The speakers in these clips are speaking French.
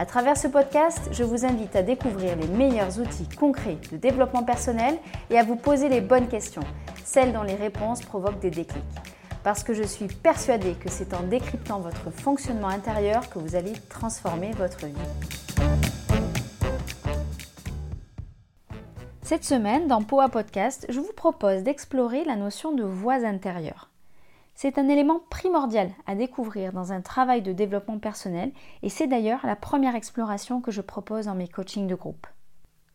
À travers ce podcast, je vous invite à découvrir les meilleurs outils concrets de développement personnel et à vous poser les bonnes questions, celles dont les réponses provoquent des déclics. Parce que je suis persuadée que c'est en décryptant votre fonctionnement intérieur que vous allez transformer votre vie. Cette semaine, dans Poa Podcast, je vous propose d'explorer la notion de voix intérieure. C'est un élément primordial à découvrir dans un travail de développement personnel et c'est d'ailleurs la première exploration que je propose dans mes coachings de groupe.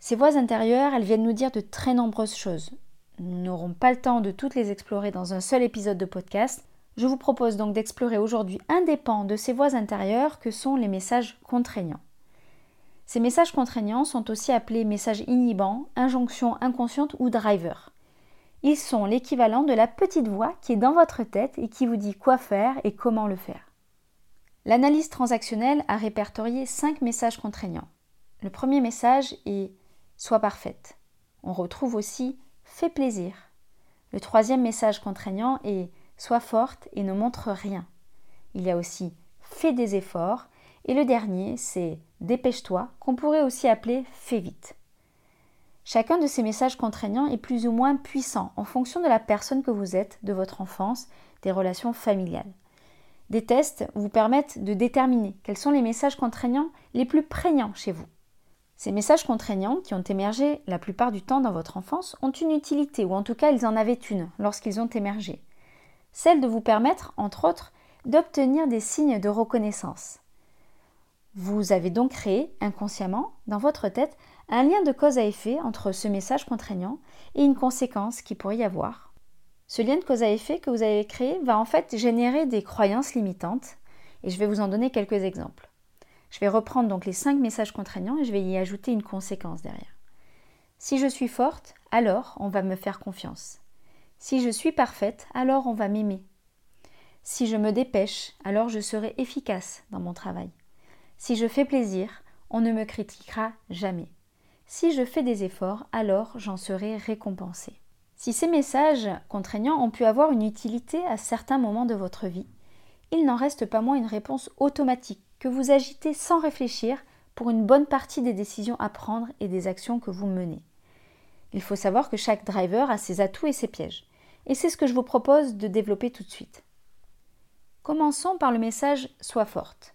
Ces voix intérieures, elles viennent nous dire de très nombreuses choses. Nous n'aurons pas le temps de toutes les explorer dans un seul épisode de podcast. Je vous propose donc d'explorer aujourd'hui pans de ces voix intérieures que sont les messages contraignants. Ces messages contraignants sont aussi appelés messages inhibants, injonctions inconscientes ou drivers. Ils sont l'équivalent de la petite voix qui est dans votre tête et qui vous dit quoi faire et comment le faire. L'analyse transactionnelle a répertorié cinq messages contraignants. Le premier message est Sois parfaite. On retrouve aussi Fais plaisir. Le troisième message contraignant est Sois forte et ne montre rien. Il y a aussi Fais des efforts. Et le dernier, c'est Dépêche-toi, qu'on pourrait aussi appeler Fais vite. Chacun de ces messages contraignants est plus ou moins puissant en fonction de la personne que vous êtes, de votre enfance, des relations familiales. Des tests vous permettent de déterminer quels sont les messages contraignants les plus prégnants chez vous. Ces messages contraignants, qui ont émergé la plupart du temps dans votre enfance, ont une utilité, ou en tout cas ils en avaient une lorsqu'ils ont émergé. Celle de vous permettre, entre autres, d'obtenir des signes de reconnaissance. Vous avez donc créé, inconsciemment, dans votre tête, un lien de cause à effet entre ce message contraignant et une conséquence qui pourrait y avoir. Ce lien de cause à effet que vous avez créé va en fait générer des croyances limitantes et je vais vous en donner quelques exemples. Je vais reprendre donc les cinq messages contraignants et je vais y ajouter une conséquence derrière. Si je suis forte, alors on va me faire confiance. Si je suis parfaite, alors on va m'aimer. Si je me dépêche, alors je serai efficace dans mon travail. Si je fais plaisir, on ne me critiquera jamais. Si je fais des efforts, alors j'en serai récompensé. Si ces messages contraignants ont pu avoir une utilité à certains moments de votre vie, il n'en reste pas moins une réponse automatique que vous agitez sans réfléchir pour une bonne partie des décisions à prendre et des actions que vous menez. Il faut savoir que chaque driver a ses atouts et ses pièges, et c'est ce que je vous propose de développer tout de suite. Commençons par le message Sois forte.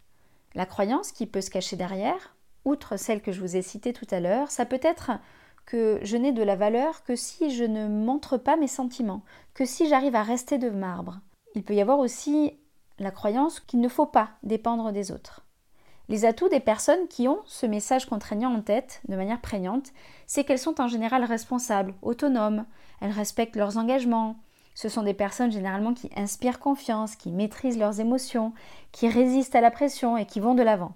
La croyance qui peut se cacher derrière, outre celle que je vous ai citée tout à l'heure, ça peut être que je n'ai de la valeur que si je ne montre pas mes sentiments, que si j'arrive à rester de marbre. Il peut y avoir aussi la croyance qu'il ne faut pas dépendre des autres. Les atouts des personnes qui ont ce message contraignant en tête de manière prégnante, c'est qu'elles sont en général responsables, autonomes, elles respectent leurs engagements. Ce sont des personnes généralement qui inspirent confiance, qui maîtrisent leurs émotions, qui résistent à la pression et qui vont de l'avant.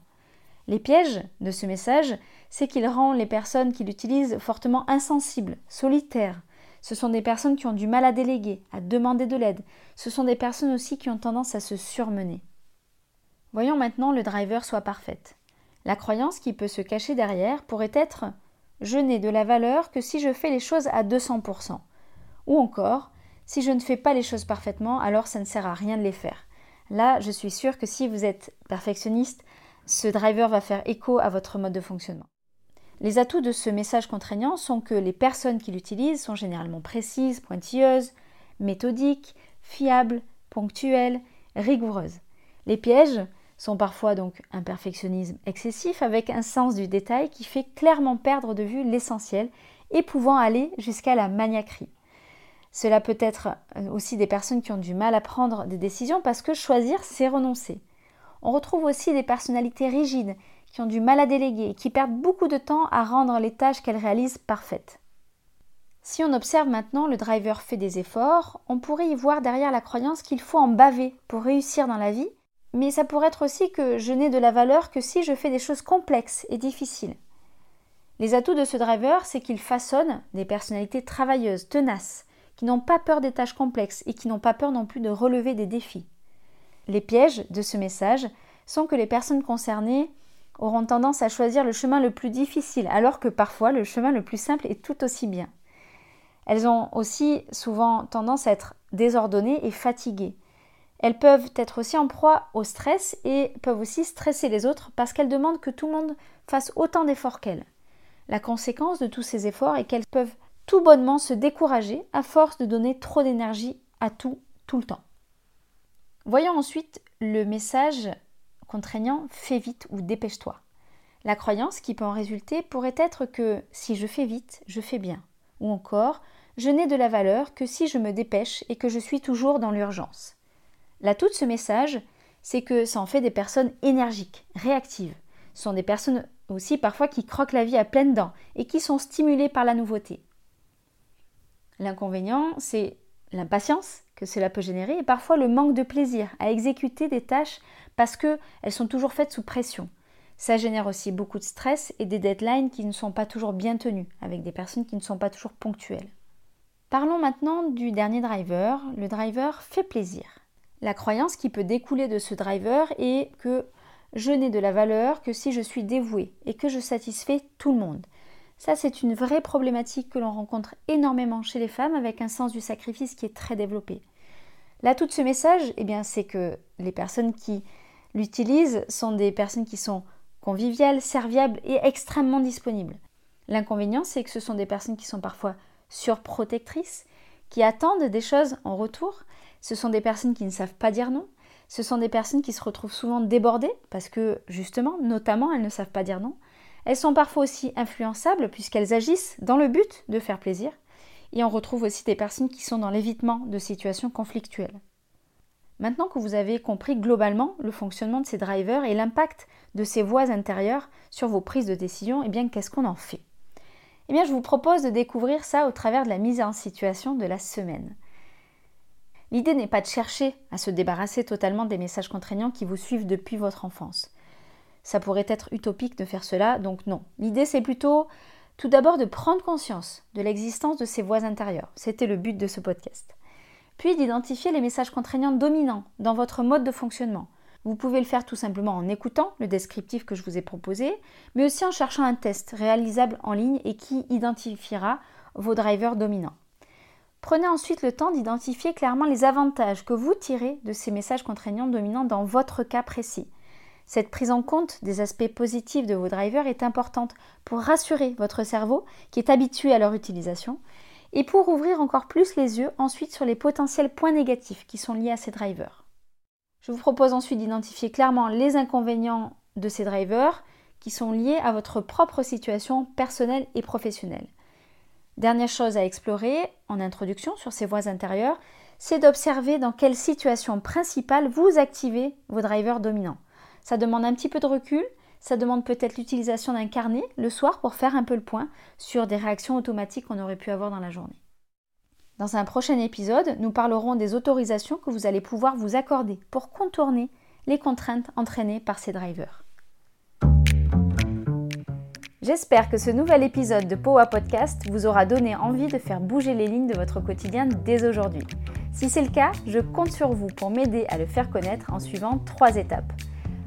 Les pièges de ce message, c'est qu'il rend les personnes qui l'utilisent fortement insensibles, solitaires. Ce sont des personnes qui ont du mal à déléguer, à demander de l'aide. Ce sont des personnes aussi qui ont tendance à se surmener. Voyons maintenant le driver soit parfaite. La croyance qui peut se cacher derrière pourrait être je n'ai de la valeur que si je fais les choses à 200%. Ou encore, si je ne fais pas les choses parfaitement, alors ça ne sert à rien de les faire. Là, je suis sûre que si vous êtes perfectionniste, ce driver va faire écho à votre mode de fonctionnement. Les atouts de ce message contraignant sont que les personnes qui l'utilisent sont généralement précises, pointilleuses, méthodiques, fiables, ponctuelles, rigoureuses. Les pièges sont parfois donc un perfectionnisme excessif avec un sens du détail qui fait clairement perdre de vue l'essentiel et pouvant aller jusqu'à la maniaquerie. Cela peut être aussi des personnes qui ont du mal à prendre des décisions parce que choisir, c'est renoncer. On retrouve aussi des personnalités rigides qui ont du mal à déléguer et qui perdent beaucoup de temps à rendre les tâches qu'elles réalisent parfaites. Si on observe maintenant le driver fait des efforts, on pourrait y voir derrière la croyance qu'il faut en baver pour réussir dans la vie, mais ça pourrait être aussi que je n'ai de la valeur que si je fais des choses complexes et difficiles. Les atouts de ce driver, c'est qu'il façonne des personnalités travailleuses, tenaces, qui n'ont pas peur des tâches complexes et qui n'ont pas peur non plus de relever des défis. Les pièges de ce message sont que les personnes concernées auront tendance à choisir le chemin le plus difficile, alors que parfois le chemin le plus simple est tout aussi bien. Elles ont aussi souvent tendance à être désordonnées et fatiguées. Elles peuvent être aussi en proie au stress et peuvent aussi stresser les autres parce qu'elles demandent que tout le monde fasse autant d'efforts qu'elles. La conséquence de tous ces efforts est qu'elles peuvent tout bonnement se décourager à force de donner trop d'énergie à tout, tout le temps. Voyons ensuite le message contraignant fais vite ou dépêche-toi. La croyance qui peut en résulter pourrait être que si je fais vite, je fais bien. Ou encore, je n'ai de la valeur que si je me dépêche et que je suis toujours dans l'urgence. L'atout de ce message, c'est que ça en fait des personnes énergiques, réactives. Ce sont des personnes aussi parfois qui croquent la vie à pleines dents et qui sont stimulées par la nouveauté. L'inconvénient, c'est l'impatience cela peut générer et parfois le manque de plaisir à exécuter des tâches parce qu'elles sont toujours faites sous pression. Ça génère aussi beaucoup de stress et des deadlines qui ne sont pas toujours bien tenues, avec des personnes qui ne sont pas toujours ponctuelles. Parlons maintenant du dernier driver, le driver fait plaisir. La croyance qui peut découler de ce driver est que je n'ai de la valeur que si je suis dévoué et que je satisfais tout le monde. Ça, c'est une vraie problématique que l'on rencontre énormément chez les femmes avec un sens du sacrifice qui est très développé. L'atout de ce message, eh bien, c'est que les personnes qui l'utilisent sont des personnes qui sont conviviales, serviables et extrêmement disponibles. L'inconvénient, c'est que ce sont des personnes qui sont parfois surprotectrices, qui attendent des choses en retour. Ce sont des personnes qui ne savent pas dire non. Ce sont des personnes qui se retrouvent souvent débordées parce que, justement, notamment, elles ne savent pas dire non. Elles sont parfois aussi influençables puisqu'elles agissent dans le but de faire plaisir. Et on retrouve aussi des personnes qui sont dans l'évitement de situations conflictuelles. Maintenant que vous avez compris globalement le fonctionnement de ces drivers et l'impact de ces voix intérieures sur vos prises de décision, eh bien qu'est-ce qu'on en fait? Eh bien je vous propose de découvrir ça au travers de la mise en situation de la semaine. L'idée n'est pas de chercher à se débarrasser totalement des messages contraignants qui vous suivent depuis votre enfance ça pourrait être utopique de faire cela, donc non. L'idée c'est plutôt tout d'abord de prendre conscience de l'existence de ces voix intérieures. C'était le but de ce podcast. Puis d'identifier les messages contraignants dominants dans votre mode de fonctionnement. Vous pouvez le faire tout simplement en écoutant le descriptif que je vous ai proposé, mais aussi en cherchant un test réalisable en ligne et qui identifiera vos drivers dominants. Prenez ensuite le temps d'identifier clairement les avantages que vous tirez de ces messages contraignants dominants dans votre cas précis. Cette prise en compte des aspects positifs de vos drivers est importante pour rassurer votre cerveau qui est habitué à leur utilisation et pour ouvrir encore plus les yeux ensuite sur les potentiels points négatifs qui sont liés à ces drivers. Je vous propose ensuite d'identifier clairement les inconvénients de ces drivers qui sont liés à votre propre situation personnelle et professionnelle. Dernière chose à explorer en introduction sur ces voies intérieures, c'est d'observer dans quelle situation principale vous activez vos drivers dominants. Ça demande un petit peu de recul, ça demande peut-être l'utilisation d'un carnet le soir pour faire un peu le point sur des réactions automatiques qu'on aurait pu avoir dans la journée. Dans un prochain épisode, nous parlerons des autorisations que vous allez pouvoir vous accorder pour contourner les contraintes entraînées par ces drivers. J'espère que ce nouvel épisode de POA Podcast vous aura donné envie de faire bouger les lignes de votre quotidien dès aujourd'hui. Si c'est le cas, je compte sur vous pour m'aider à le faire connaître en suivant trois étapes